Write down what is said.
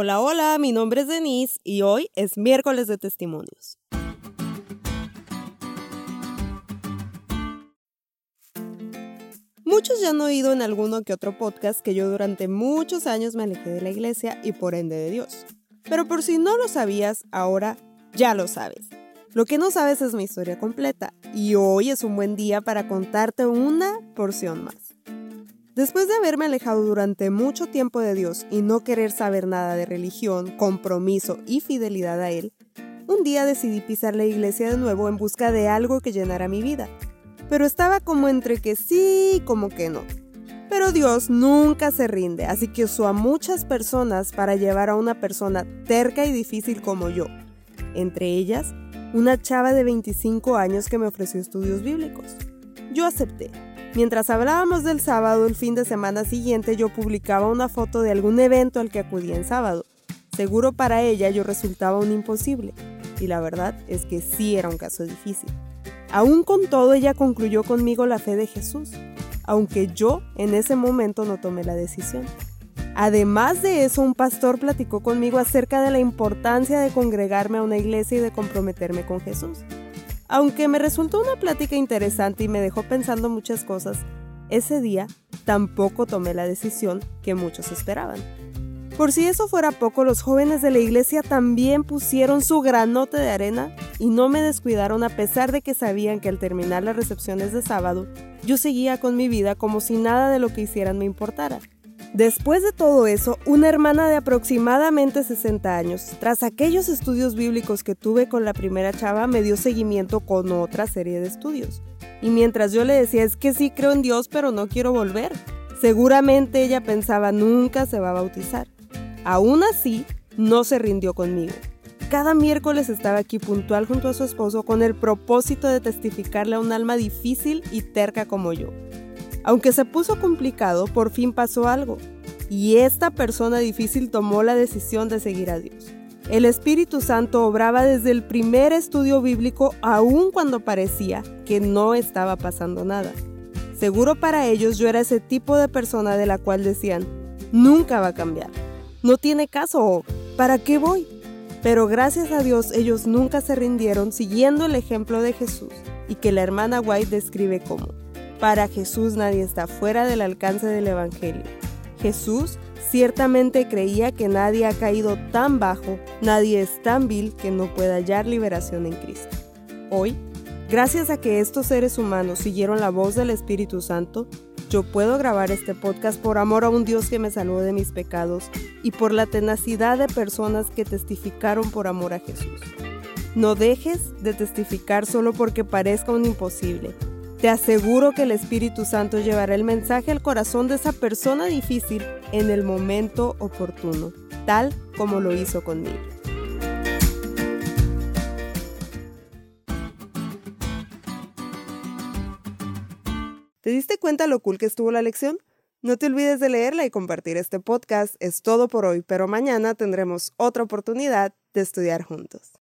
Hola, hola, mi nombre es Denise y hoy es miércoles de testimonios. Muchos ya han oído en alguno que otro podcast que yo durante muchos años me alejé de la iglesia y por ende de Dios. Pero por si no lo sabías, ahora ya lo sabes. Lo que no sabes es mi historia completa y hoy es un buen día para contarte una porción más. Después de haberme alejado durante mucho tiempo de Dios y no querer saber nada de religión, compromiso y fidelidad a Él, un día decidí pisar la iglesia de nuevo en busca de algo que llenara mi vida. Pero estaba como entre que sí y como que no. Pero Dios nunca se rinde, así que usó a muchas personas para llevar a una persona terca y difícil como yo. Entre ellas, una chava de 25 años que me ofreció estudios bíblicos. Yo acepté Mientras hablábamos del sábado, el fin de semana siguiente yo publicaba una foto de algún evento al que acudía en sábado. Seguro para ella yo resultaba un imposible. Y la verdad es que sí era un caso difícil. Aún con todo, ella concluyó conmigo la fe de Jesús, aunque yo en ese momento no tomé la decisión. Además de eso, un pastor platicó conmigo acerca de la importancia de congregarme a una iglesia y de comprometerme con Jesús. Aunque me resultó una plática interesante y me dejó pensando muchas cosas, ese día tampoco tomé la decisión que muchos esperaban. Por si eso fuera poco, los jóvenes de la iglesia también pusieron su granote de arena y no me descuidaron a pesar de que sabían que al terminar las recepciones de sábado, yo seguía con mi vida como si nada de lo que hicieran me importara. Después de todo eso, una hermana de aproximadamente 60 años, tras aquellos estudios bíblicos que tuve con la primera chava, me dio seguimiento con otra serie de estudios. Y mientras yo le decía, es que sí creo en Dios, pero no quiero volver. Seguramente ella pensaba, nunca se va a bautizar. Aún así, no se rindió conmigo. Cada miércoles estaba aquí puntual junto a su esposo con el propósito de testificarle a un alma difícil y terca como yo. Aunque se puso complicado, por fin pasó algo, y esta persona difícil tomó la decisión de seguir a Dios. El Espíritu Santo obraba desde el primer estudio bíblico aun cuando parecía que no estaba pasando nada. Seguro para ellos yo era ese tipo de persona de la cual decían, nunca va a cambiar, no tiene caso ¿para qué voy? Pero gracias a Dios ellos nunca se rindieron siguiendo el ejemplo de Jesús y que la hermana White describe como para Jesús nadie está fuera del alcance del Evangelio. Jesús ciertamente creía que nadie ha caído tan bajo, nadie es tan vil que no pueda hallar liberación en Cristo. Hoy, gracias a que estos seres humanos siguieron la voz del Espíritu Santo, yo puedo grabar este podcast por amor a un Dios que me salvó de mis pecados y por la tenacidad de personas que testificaron por amor a Jesús. No dejes de testificar solo porque parezca un imposible te aseguro que el Espíritu Santo llevará el mensaje al corazón de esa persona difícil en el momento oportuno, tal como lo hizo conmigo. ¿Te diste cuenta lo cool que estuvo la lección? No te olvides de leerla y compartir este podcast. Es todo por hoy, pero mañana tendremos otra oportunidad de estudiar juntos.